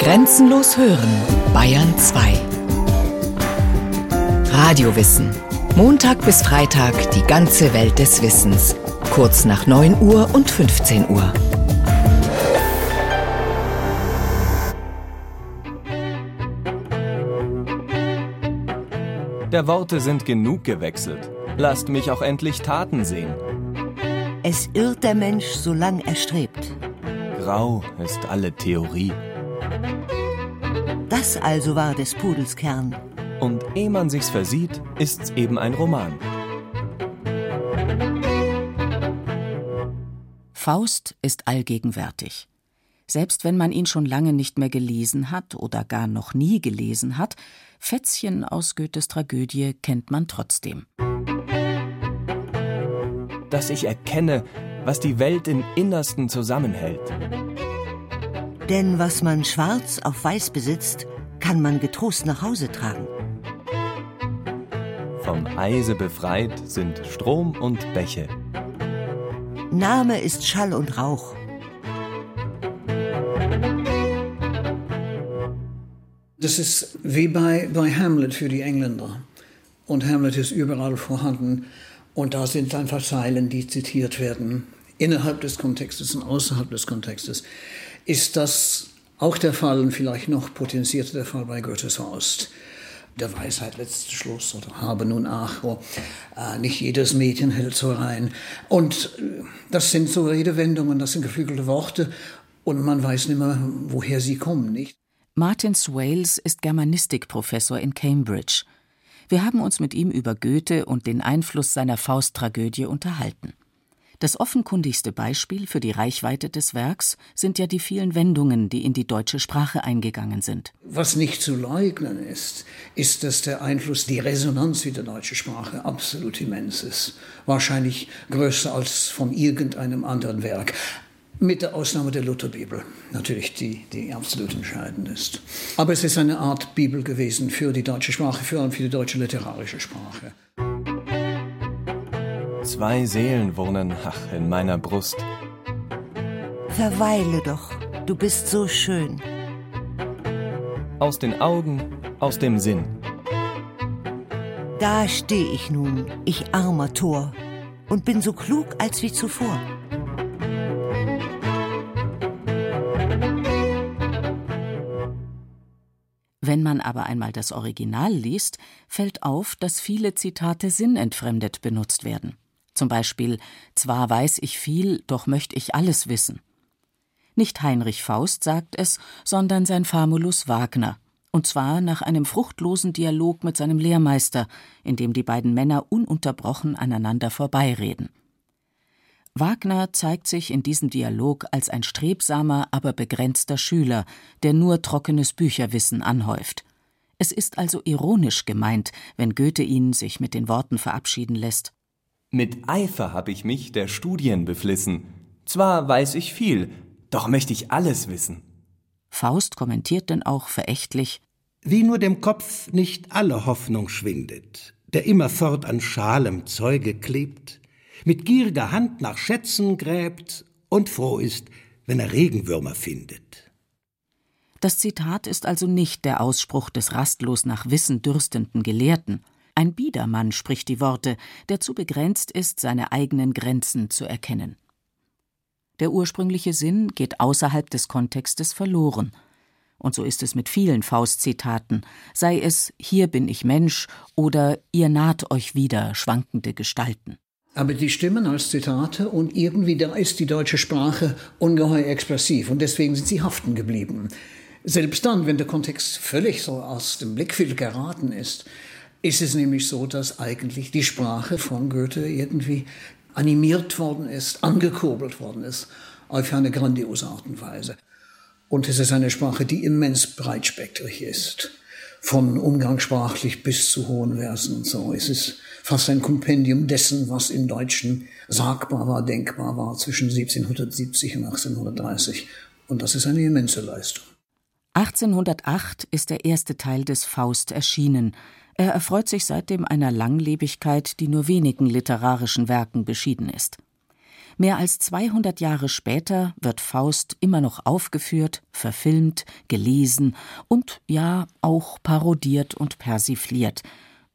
Grenzenlos hören, Bayern 2. Radiowissen. Montag bis Freitag die ganze Welt des Wissens. Kurz nach 9 Uhr und 15 Uhr. Der Worte sind genug gewechselt. Lasst mich auch endlich Taten sehen. Es irrt der Mensch, solang er strebt. Grau ist alle Theorie. Das also war des Pudels Kern. Und ehe man sich's versieht, ist's eben ein Roman. Faust ist allgegenwärtig. Selbst wenn man ihn schon lange nicht mehr gelesen hat oder gar noch nie gelesen hat, Fätzchen aus Goethes Tragödie kennt man trotzdem. Dass ich erkenne, was die Welt im Innersten zusammenhält. Denn was man schwarz auf weiß besitzt, kann man getrost nach Hause tragen. Vom Eise befreit sind Strom und Bäche. Name ist Schall und Rauch. Das ist wie bei, bei Hamlet für die Engländer. Und Hamlet ist überall vorhanden. Und da sind einfach Zeilen, die zitiert werden, innerhalb des Kontextes und außerhalb des Kontextes. Ist das auch der Fall und vielleicht noch potenzierter der Fall bei Goethes Faust? Der Weisheit letzter Schluss oder habe nun ach, oh, äh, nicht jedes Mädchen hält so rein. Und äh, das sind so Redewendungen, das sind geflügelte Worte und man weiß nicht mehr, woher sie kommen, nicht? Martin Swales ist Germanistikprofessor in Cambridge. Wir haben uns mit ihm über Goethe und den Einfluss seiner Fausttragödie unterhalten. Das offenkundigste Beispiel für die Reichweite des Werks sind ja die vielen Wendungen, die in die deutsche Sprache eingegangen sind. Was nicht zu leugnen ist, ist, dass der Einfluss, die Resonanz in der deutschen Sprache absolut immens ist. Wahrscheinlich größer als von irgendeinem anderen Werk. Mit der Ausnahme der Lutherbibel, natürlich, die, die absolut entscheidend ist. Aber es ist eine Art Bibel gewesen für die deutsche Sprache, vor allem für die deutsche literarische Sprache. Zwei Seelen wohnen, ach, in meiner Brust. Verweile doch, du bist so schön. Aus den Augen, aus dem Sinn. Da steh ich nun, ich armer Tor, und bin so klug als wie zuvor. Wenn man aber einmal das Original liest, fällt auf, dass viele Zitate sinnentfremdet benutzt werden. Zum Beispiel Zwar weiß ich viel, doch möchte ich alles wissen. Nicht Heinrich Faust sagt es, sondern sein Famulus Wagner, und zwar nach einem fruchtlosen Dialog mit seinem Lehrmeister, in dem die beiden Männer ununterbrochen aneinander vorbeireden. Wagner zeigt sich in diesem Dialog als ein strebsamer, aber begrenzter Schüler, der nur trockenes Bücherwissen anhäuft. Es ist also ironisch gemeint, wenn Goethe ihn sich mit den Worten verabschieden lässt. Mit Eifer hab ich mich der Studien beflissen. Zwar weiß ich viel, doch möchte ich alles wissen. Faust kommentiert denn auch verächtlich Wie nur dem Kopf nicht alle Hoffnung schwindet, der immerfort an schalem Zeuge klebt, mit gieriger Hand nach Schätzen gräbt und froh ist, wenn er Regenwürmer findet. Das Zitat ist also nicht der Ausspruch des rastlos nach Wissen dürstenden Gelehrten. Ein Biedermann spricht die Worte, der zu begrenzt ist, seine eigenen Grenzen zu erkennen. Der ursprüngliche Sinn geht außerhalb des Kontextes verloren. Und so ist es mit vielen Faustzitaten, sei es Hier bin ich Mensch oder Ihr naht euch wieder schwankende Gestalten. Aber die stimmen als Zitate und irgendwie da ist die deutsche Sprache ungeheuer expressiv und deswegen sind sie haften geblieben. Selbst dann, wenn der Kontext völlig so aus dem Blickfeld geraten ist, ist es nämlich so, dass eigentlich die Sprache von Goethe irgendwie animiert worden ist, angekurbelt worden ist auf eine grandiose Art und Weise. Und es ist eine Sprache, die immens breitspektrig ist. Von umgangssprachlich bis zu hohen Versen und so. Es ist fast ein Kompendium dessen, was im Deutschen sagbar war, denkbar war zwischen 1770 und 1830. Und das ist eine immense Leistung. 1808 ist der erste Teil des Faust erschienen. Er erfreut sich seitdem einer Langlebigkeit, die nur wenigen literarischen Werken beschieden ist. Mehr als 200 Jahre später wird Faust immer noch aufgeführt, verfilmt, gelesen und ja auch parodiert und persifliert,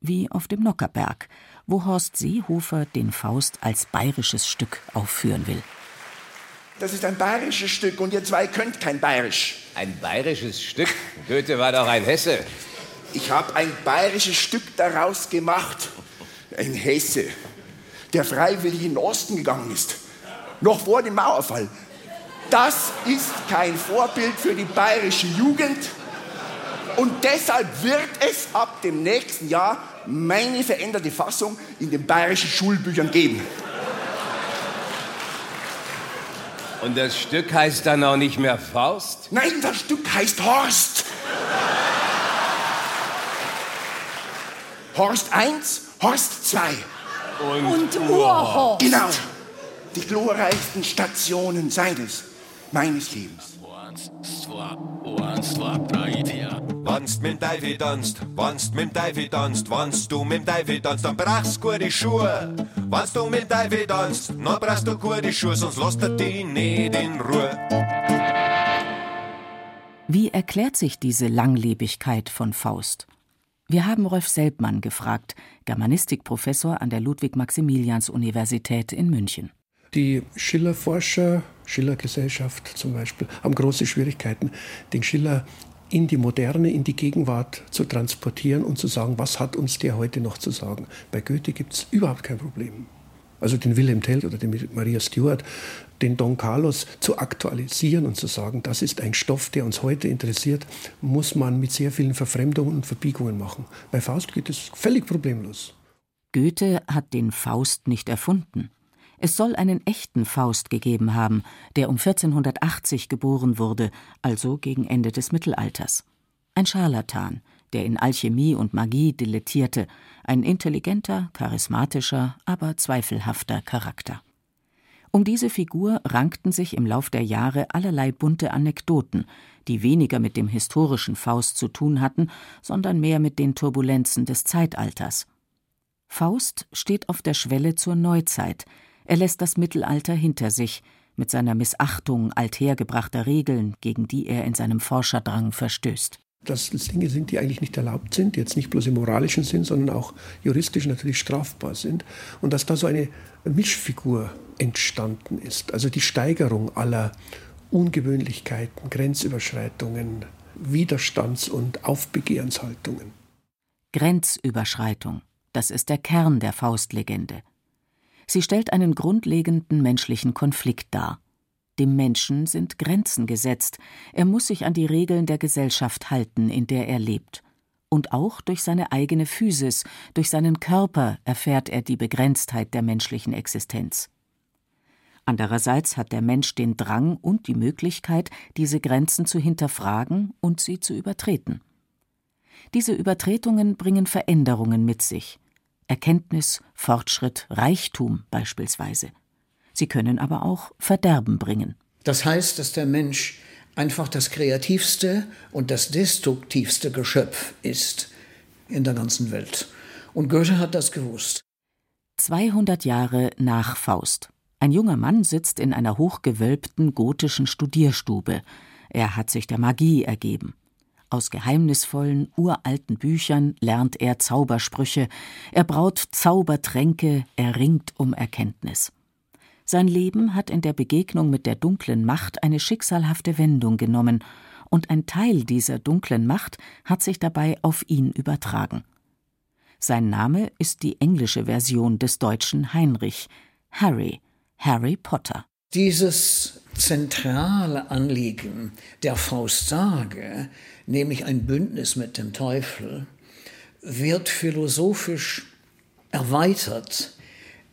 wie auf dem Nockerberg, wo Horst Seehofer den Faust als bayerisches Stück aufführen will. Das ist ein bayerisches Stück und ihr zwei könnt kein Bayerisch. Ein bayerisches Stück? Goethe war doch ein Hesse. Ich habe ein bayerisches Stück daraus gemacht. Ein Hesse, der freiwillig in den Osten gegangen ist. Noch vor dem Mauerfall. Das ist kein Vorbild für die bayerische Jugend. Und deshalb wird es ab dem nächsten Jahr meine veränderte Fassung in den bayerischen Schulbüchern geben. Und das Stück heißt dann auch nicht mehr Faust? Nein, das Stück heißt Horst. Horst 1, Horst 2. Und, Und Urhorst. Genau. Die glorreichsten Stationen seines, meines Lebens. Wannst mit dem Teufel tanzt, wannst mit dem Teufel tanzt, wannst du mit dem Teufel tanzt, dann brauchst du gute Schuhe. Wannst du mit dem Teufel tanzt, dann brauchst du gute Schuhe, sonst lässt er dich nicht in Ruhe. Wie erklärt sich diese Langlebigkeit von Faust? Wir haben Rolf Selbmann gefragt, Germanistikprofessor an der Ludwig-Maximilians-Universität in München. Die Schiller-Forscher, Schiller-Gesellschaft zum Beispiel, haben große Schwierigkeiten, den Schiller in die Moderne, in die Gegenwart zu transportieren und zu sagen, was hat uns der heute noch zu sagen. Bei Goethe gibt es überhaupt kein Problem. Also den Wilhelm Tell oder den Maria Stuart, den Don Carlos zu aktualisieren und zu sagen, das ist ein Stoff, der uns heute interessiert, muss man mit sehr vielen Verfremdungen und Verbiegungen machen. Bei Faust geht es völlig problemlos. Goethe hat den Faust nicht erfunden. Es soll einen echten Faust gegeben haben, der um 1480 geboren wurde, also gegen Ende des Mittelalters. Ein Scharlatan, der in Alchemie und Magie dilettierte, ein intelligenter, charismatischer, aber zweifelhafter Charakter. Um diese Figur rankten sich im Lauf der Jahre allerlei bunte Anekdoten, die weniger mit dem historischen Faust zu tun hatten, sondern mehr mit den Turbulenzen des Zeitalters. Faust steht auf der Schwelle zur Neuzeit, er lässt das Mittelalter hinter sich, mit seiner Missachtung althergebrachter Regeln, gegen die er in seinem Forscherdrang verstößt. Dass es Dinge sind, die eigentlich nicht erlaubt sind, die jetzt nicht bloß im moralischen Sinn, sondern auch juristisch natürlich strafbar sind. Und dass da so eine Mischfigur entstanden ist. Also die Steigerung aller Ungewöhnlichkeiten, Grenzüberschreitungen, Widerstands- und Aufbegehrshaltungen. Grenzüberschreitung, das ist der Kern der Faustlegende. Sie stellt einen grundlegenden menschlichen Konflikt dar. Dem Menschen sind Grenzen gesetzt, er muss sich an die Regeln der Gesellschaft halten, in der er lebt. Und auch durch seine eigene Physis, durch seinen Körper erfährt er die Begrenztheit der menschlichen Existenz. Andererseits hat der Mensch den Drang und die Möglichkeit, diese Grenzen zu hinterfragen und sie zu übertreten. Diese Übertretungen bringen Veränderungen mit sich, Erkenntnis, Fortschritt, Reichtum beispielsweise. Sie können aber auch Verderben bringen. Das heißt, dass der Mensch einfach das kreativste und das destruktivste Geschöpf ist in der ganzen Welt. Und Goethe hat das gewusst. 200 Jahre nach Faust. Ein junger Mann sitzt in einer hochgewölbten gotischen Studierstube. Er hat sich der Magie ergeben. Aus geheimnisvollen, uralten Büchern lernt er Zaubersprüche, er braut Zaubertränke, er ringt um Erkenntnis. Sein Leben hat in der Begegnung mit der dunklen Macht eine schicksalhafte Wendung genommen, und ein Teil dieser dunklen Macht hat sich dabei auf ihn übertragen. Sein Name ist die englische Version des deutschen Heinrich, Harry, Harry Potter. Dieses zentrale Anliegen der Faustsage, nämlich ein Bündnis mit dem Teufel, wird philosophisch erweitert.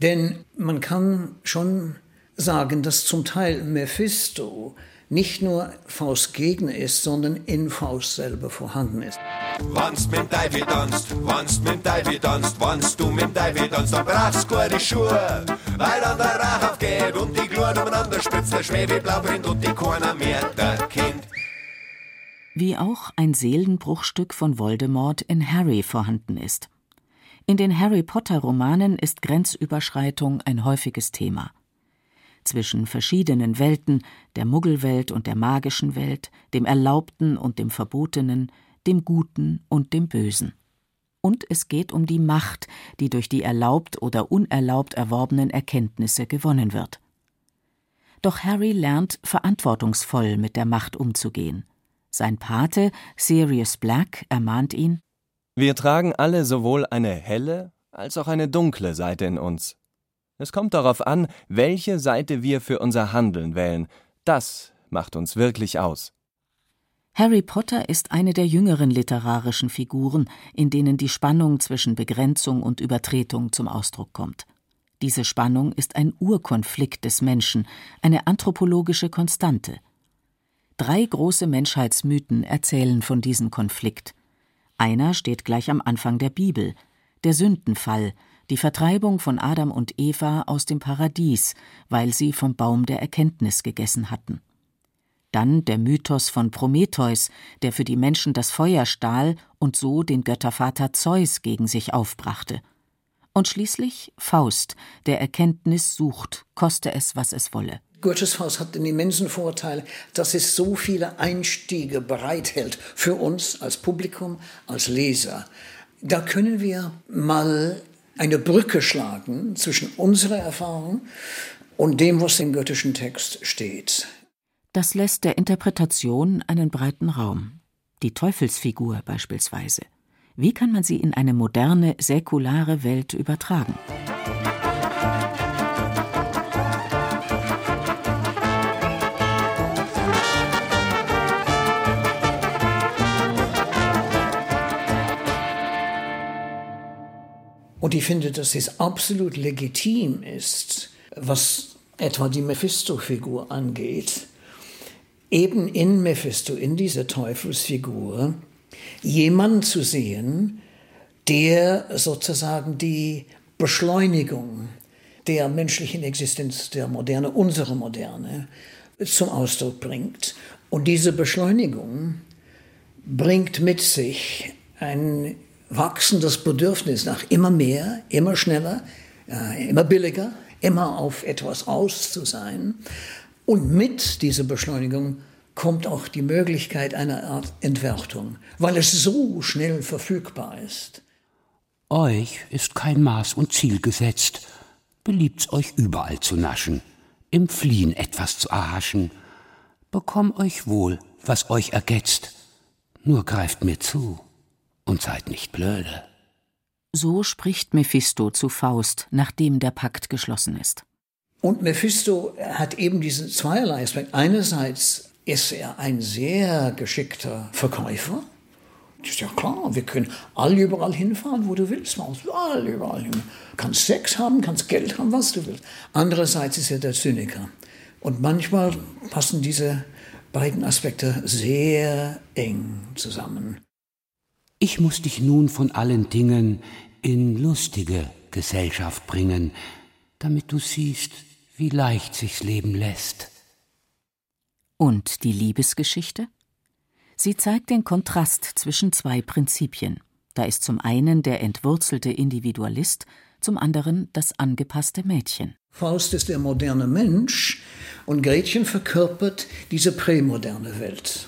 Denn man kann schon sagen, dass zum Teil Mephisto nicht nur Faust Gegner ist, sondern in Faust selber vorhanden ist. Wannst mit Teufel tanzt, wannst mit Teufel tanzt, wannst du mit Teufel tanzt, dann brauchst du gute Schuhe, weil dann der Rauch aufgeht und die Glut umeinander spritzt, der Schwebeblau brennt und die keiner mehr der Kind. Wie auch ein Seelenbruchstück von Voldemort in Harry vorhanden ist. In den Harry Potter Romanen ist Grenzüberschreitung ein häufiges Thema. zwischen verschiedenen Welten, der Muggelwelt und der magischen Welt, dem Erlaubten und dem Verbotenen, dem Guten und dem Bösen. Und es geht um die Macht, die durch die erlaubt oder unerlaubt erworbenen Erkenntnisse gewonnen wird. Doch Harry lernt verantwortungsvoll mit der Macht umzugehen. Sein Pate, Sirius Black, ermahnt ihn Wir tragen alle sowohl eine helle als auch eine dunkle Seite in uns. Es kommt darauf an, welche Seite wir für unser Handeln wählen. Das macht uns wirklich aus. Harry Potter ist eine der jüngeren literarischen Figuren, in denen die Spannung zwischen Begrenzung und Übertretung zum Ausdruck kommt. Diese Spannung ist ein Urkonflikt des Menschen, eine anthropologische Konstante. Drei große Menschheitsmythen erzählen von diesem Konflikt. Einer steht gleich am Anfang der Bibel, der Sündenfall, die Vertreibung von Adam und Eva aus dem Paradies, weil sie vom Baum der Erkenntnis gegessen hatten. Dann der Mythos von Prometheus, der für die Menschen das Feuer stahl und so den Göttervater Zeus gegen sich aufbrachte. Und schließlich Faust, der Erkenntnis sucht, koste es, was es wolle. Goethes Faust hat den immensen Vorteil, dass es so viele Einstiege bereithält für uns als Publikum, als Leser. Da können wir mal eine Brücke schlagen zwischen unserer Erfahrung und dem, was im goethischen Text steht. Das lässt der Interpretation einen breiten Raum. Die Teufelsfigur beispielsweise. Wie kann man sie in eine moderne, säkulare Welt übertragen? Und ich finde, dass es absolut legitim ist, was etwa die Mephisto-Figur angeht, eben in Mephisto, in dieser Teufelsfigur, jemanden zu sehen, der sozusagen die Beschleunigung der menschlichen Existenz, der Moderne, unserer Moderne, zum Ausdruck bringt. Und diese Beschleunigung bringt mit sich ein wachsendes Bedürfnis nach immer mehr, immer schneller, immer billiger, immer auf etwas aus zu sein. Und mit dieser Beschleunigung kommt auch die Möglichkeit einer Art Entwertung, weil es so schnell verfügbar ist. Euch ist kein Maß und Ziel gesetzt. Beliebt's euch überall zu naschen, im Fliehen etwas zu erhaschen. Bekomm euch wohl, was euch ergetzt. Nur greift mir zu und seid nicht blöde. So spricht Mephisto zu Faust, nachdem der Pakt geschlossen ist. Und Mephisto hat eben diesen zweierlei Aspekt. Einerseits ist er ein sehr geschickter Verkäufer. Das ist ja klar, wir können alle überall hinfahren, wo du willst. All überall hin. Kannst Sex haben, kannst Geld haben, was du willst. Andererseits ist er der Zyniker. Und manchmal passen diese beiden Aspekte sehr eng zusammen. Ich muss dich nun von allen Dingen in lustige Gesellschaft bringen, damit du siehst, wie leicht sich's leben lässt. Und die Liebesgeschichte? Sie zeigt den Kontrast zwischen zwei Prinzipien. Da ist zum einen der entwurzelte Individualist, zum anderen das angepasste Mädchen. Faust ist der moderne Mensch und Gretchen verkörpert diese prämoderne Welt.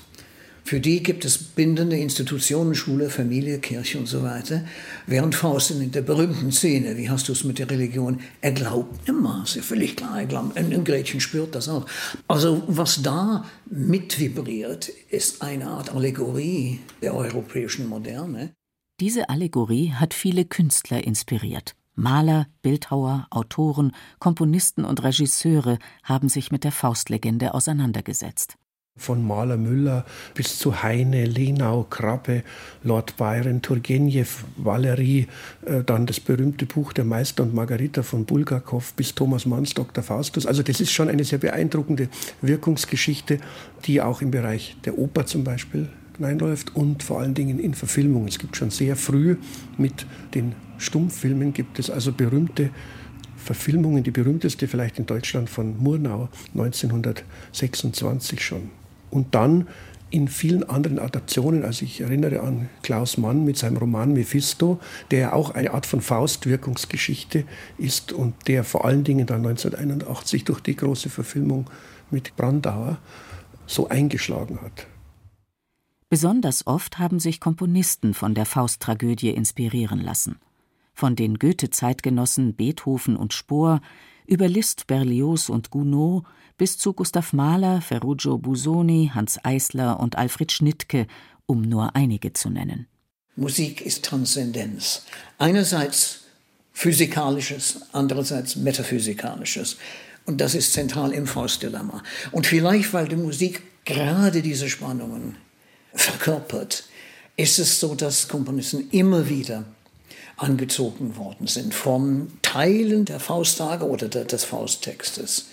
Für die gibt es bindende Institutionen, Schule, Familie, Kirche und so weiter. Während Faust in der berühmten Szene, wie hast du es mit der Religion, er glaubt ist ja völlig klar, er glaubt, und Gretchen spürt das auch. Also was da mitvibriert, ist eine Art Allegorie der europäischen Moderne. Diese Allegorie hat viele Künstler inspiriert. Maler, Bildhauer, Autoren, Komponisten und Regisseure haben sich mit der Faustlegende auseinandergesetzt. Von Maler Müller bis zu Heine, Lenau, Krabbe, Lord Byron, Turgenev, Valerie, äh, dann das berühmte Buch Der Meister und Margarita von Bulgakov bis Thomas Manns Dr. Faustus. Also das ist schon eine sehr beeindruckende Wirkungsgeschichte, die auch im Bereich der Oper zum Beispiel hineinläuft und vor allen Dingen in Verfilmungen. Es gibt schon sehr früh mit den Stummfilmen gibt es also berühmte Verfilmungen, die berühmteste vielleicht in Deutschland von Murnau 1926 schon. Und dann in vielen anderen Adaptionen. Also ich erinnere an Klaus Mann mit seinem Roman Mephisto, der auch eine Art von Faustwirkungsgeschichte ist und der vor allen Dingen dann 1981 durch die große Verfilmung mit Brandauer so eingeschlagen hat. Besonders oft haben sich Komponisten von der Fausttragödie inspirieren lassen. Von den Goethe-Zeitgenossen Beethoven und Spohr über Liszt, Berlioz und Gounod bis zu Gustav Mahler, Ferruccio Busoni, Hans Eisler und Alfred Schnittke, um nur einige zu nennen. Musik ist Transzendenz. Einerseits physikalisches, andererseits metaphysikalisches. Und das ist zentral im Faustdilemma. Und vielleicht, weil die Musik gerade diese Spannungen verkörpert, ist es so, dass Komponisten immer wieder angezogen worden sind von Teilen der Fausttage oder des Fausttextes.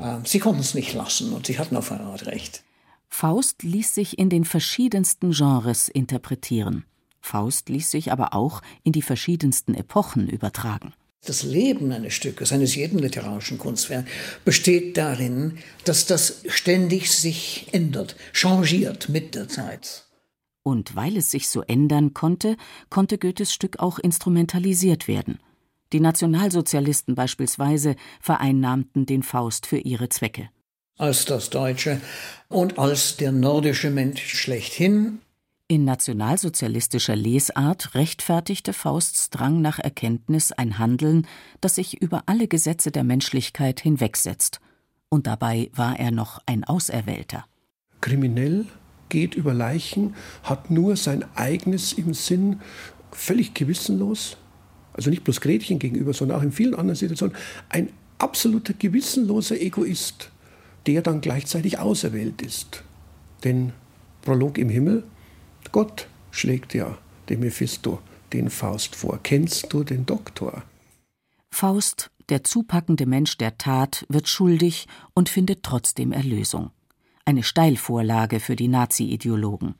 Ähm, sie konnten es nicht lassen und sie hatten auf eine Art recht. Faust ließ sich in den verschiedensten Genres interpretieren. Faust ließ sich aber auch in die verschiedensten Epochen übertragen. Das Leben eines Stückes, eines jeden literarischen Kunstwerks, besteht darin, dass das ständig sich ändert, changiert mit der Zeit. Und weil es sich so ändern konnte, konnte Goethes Stück auch instrumentalisiert werden. Die Nationalsozialisten beispielsweise vereinnahmten den Faust für ihre Zwecke. Als das Deutsche und als der nordische Mensch schlechthin. In nationalsozialistischer Lesart rechtfertigte Fausts Drang nach Erkenntnis ein Handeln, das sich über alle Gesetze der Menschlichkeit hinwegsetzt. Und dabei war er noch ein Auserwählter. Kriminell, geht über Leichen, hat nur sein eigenes im Sinn, völlig gewissenlos, also nicht bloß Gretchen gegenüber, sondern auch in vielen anderen Situationen, ein absoluter gewissenloser Egoist, der dann gleichzeitig auserwählt ist. Denn Prolog im Himmel, Gott schlägt ja dem Mephisto den Faust vor. Kennst du den Doktor? Faust, der zupackende Mensch der Tat, wird schuldig und findet trotzdem Erlösung. Eine Steilvorlage für die Nazi-Ideologen.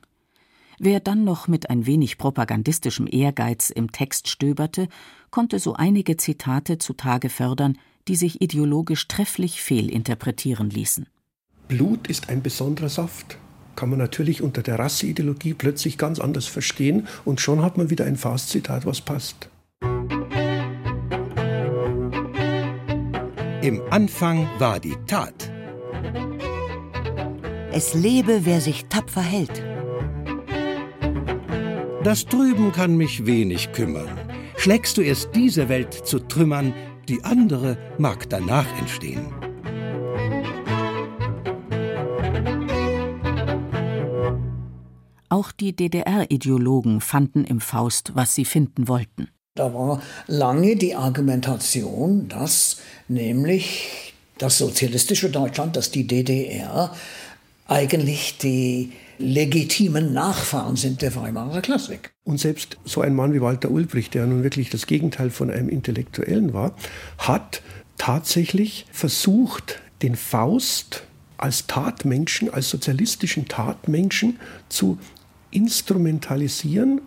Wer dann noch mit ein wenig propagandistischem Ehrgeiz im Text stöberte, konnte so einige Zitate zutage fördern, die sich ideologisch trefflich fehlinterpretieren ließen. Blut ist ein besonderer Saft. Kann man natürlich unter der Rasseideologie plötzlich ganz anders verstehen und schon hat man wieder ein Faustzitat, was passt. Im Anfang war die Tat. Es lebe, wer sich tapfer hält. Das Drüben kann mich wenig kümmern. Schlägst du erst diese Welt zu Trümmern, die andere mag danach entstehen. Auch die DDR-Ideologen fanden im Faust, was sie finden wollten. Da war lange die Argumentation, dass nämlich das sozialistische Deutschland, dass die DDR eigentlich die legitimen Nachfahren sind der Weimarer Klassik. Und selbst so ein Mann wie Walter Ulbricht, der nun wirklich das Gegenteil von einem Intellektuellen war, hat tatsächlich versucht, den Faust als Tatmenschen, als sozialistischen Tatmenschen zu instrumentalisieren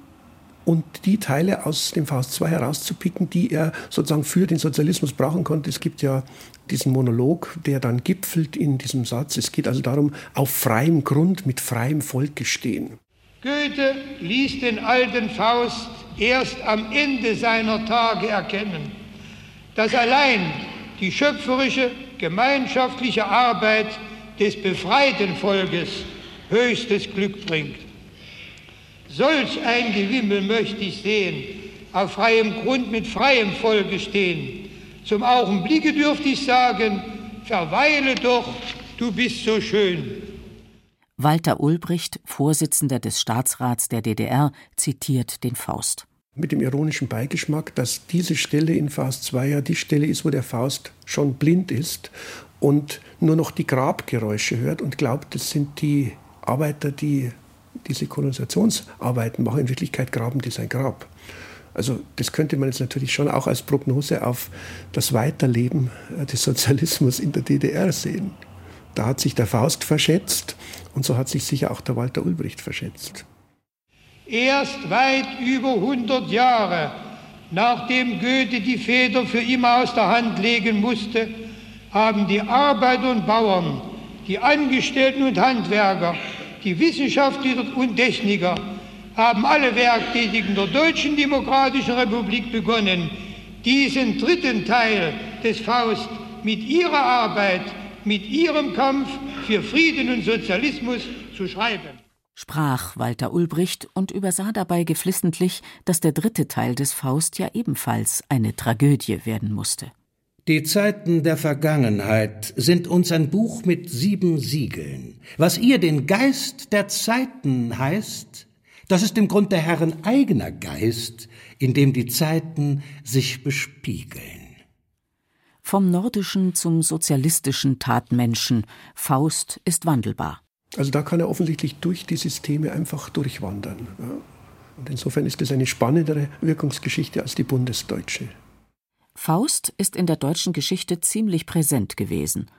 und die Teile aus dem Faust 2 herauszupicken, die er sozusagen für den Sozialismus brauchen konnte. Es gibt ja diesen Monolog, der dann gipfelt in diesem Satz. Es geht also darum, auf freiem Grund mit freiem Volke stehen. Goethe ließ den alten Faust erst am Ende seiner Tage erkennen, dass allein die schöpferische, gemeinschaftliche Arbeit des befreiten Volkes höchstes Glück bringt. Solch ein Gewimmel möchte ich sehen, auf freiem Grund mit freiem Volke stehen. Zum Augenblicke dürfte ich sagen, verweile doch, du bist so schön. Walter Ulbricht, Vorsitzender des Staatsrats der DDR, zitiert den Faust. Mit dem ironischen Beigeschmack, dass diese Stelle in Faust 2 ja die Stelle ist, wo der Faust schon blind ist und nur noch die Grabgeräusche hört und glaubt, das sind die Arbeiter, die diese Kolonisationsarbeiten machen. In Wirklichkeit graben die sein Grab. Also das könnte man jetzt natürlich schon auch als Prognose auf das Weiterleben äh, des Sozialismus in der DDR sehen. Da hat sich der Faust verschätzt und so hat sich sicher auch der Walter Ulbricht verschätzt. Erst weit über 100 Jahre nachdem Goethe die Feder für immer aus der Hand legen musste, haben die Arbeiter und Bauern, die Angestellten und Handwerker die Wissenschaftler und Techniker haben alle Werktätigen der Deutschen Demokratischen Republik begonnen, diesen dritten Teil des Faust mit ihrer Arbeit, mit ihrem Kampf für Frieden und Sozialismus zu schreiben sprach Walter Ulbricht und übersah dabei geflissentlich, dass der dritte Teil des Faust ja ebenfalls eine Tragödie werden musste. Die Zeiten der Vergangenheit sind uns ein Buch mit sieben Siegeln. Was ihr den Geist der Zeiten heißt, das ist im Grund der Herren eigener Geist, in dem die Zeiten sich bespiegeln. Vom nordischen zum sozialistischen Tatmenschen, Faust ist wandelbar. Also da kann er offensichtlich durch die Systeme einfach durchwandern. Und insofern ist es eine spannendere Wirkungsgeschichte als die bundesdeutsche. Faust ist in der deutschen Geschichte ziemlich präsent gewesen.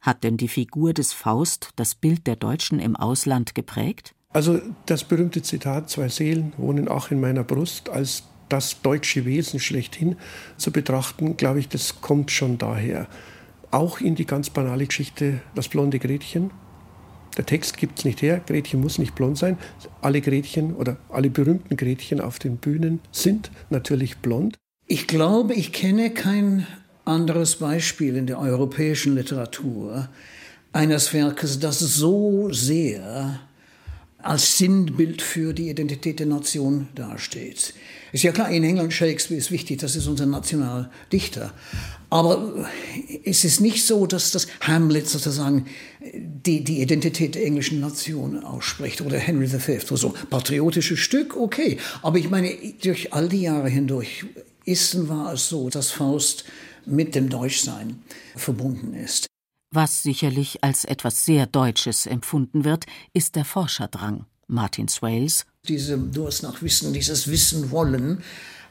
Hat denn die Figur des Faust das Bild der Deutschen im Ausland geprägt? Also das berühmte Zitat, zwei Seelen wohnen auch in meiner Brust, als das deutsche Wesen schlechthin zu betrachten, glaube ich, das kommt schon daher. Auch in die ganz banale Geschichte Das blonde Gretchen, der Text gibt es nicht her, Gretchen muss nicht blond sein. Alle Gretchen oder alle berühmten Gretchen auf den Bühnen sind natürlich blond. Ich glaube, ich kenne kein anderes Beispiel in der europäischen Literatur eines Werkes, das so sehr als Sinnbild für die Identität der Nation dasteht. Ist ja klar, in England Shakespeare ist wichtig, das ist unser Nationaldichter. Aber es ist nicht so, dass das Hamlet sozusagen die, die Identität der englischen Nation ausspricht oder Henry V. oder so. Patriotisches Stück, okay. Aber ich meine, durch all die Jahre hindurch und war es so, dass Faust mit dem Deutschsein verbunden ist. Was sicherlich als etwas sehr Deutsches empfunden wird, ist der Forscherdrang. Martin Swales. Diese Durst nach Wissen, dieses Wissen wollen.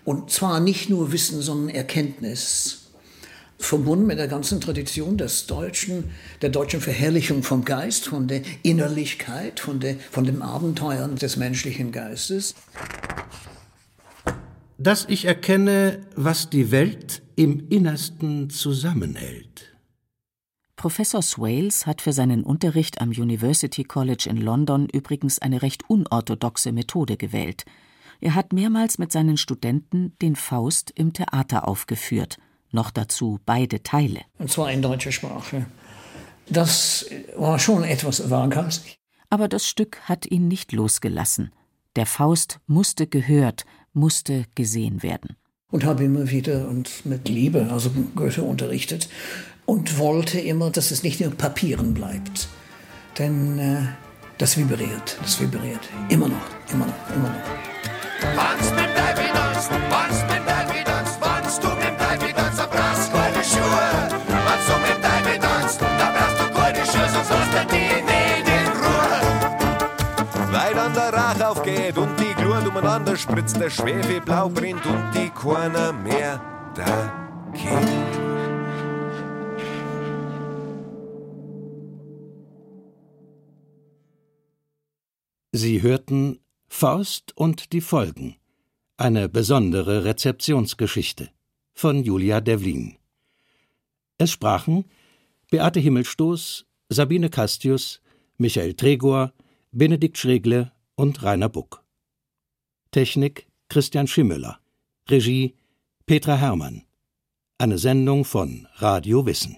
Und zwar nicht nur Wissen, sondern Erkenntnis verbunden mit der ganzen Tradition des Deutschen, der deutschen Verherrlichung vom Geist, von der Innerlichkeit, von, der, von den Abenteuern des menschlichen Geistes. Dass ich erkenne, was die Welt im Innersten zusammenhält. Professor Swales hat für seinen Unterricht am University College in London übrigens eine recht unorthodoxe Methode gewählt. Er hat mehrmals mit seinen Studenten den Faust im Theater aufgeführt noch dazu beide Teile. Und zwar in deutscher Sprache. Das war schon etwas waghalsig. Aber das Stück hat ihn nicht losgelassen. Der Faust musste gehört, musste gesehen werden. Und habe immer wieder und mit Liebe, also Goethe unterrichtet und wollte immer, dass es nicht in Papieren bleibt. Denn äh, das vibriert, das vibriert. Immer noch, immer noch, immer noch. Wann's mit David Ost, wann's mit David Ost, wann's du mit David Ost, da brauchst gute Schuhe. Wann's du mit David Ost, da brauchst du gute Schuhe, sonst lässt er umeinander spritzt, der Schwefel brennt und die keiner mehr da kennt. Sie hörten Faust und die Folgen. Eine besondere Rezeptionsgeschichte von Julia Devlin. Es sprachen Beate Himmelstoß, Sabine Castius, Michael Tregor, Benedikt Schregle und Rainer Buck. Technik Christian Schimmöller. Regie Petra Hermann. Eine Sendung von Radio Wissen.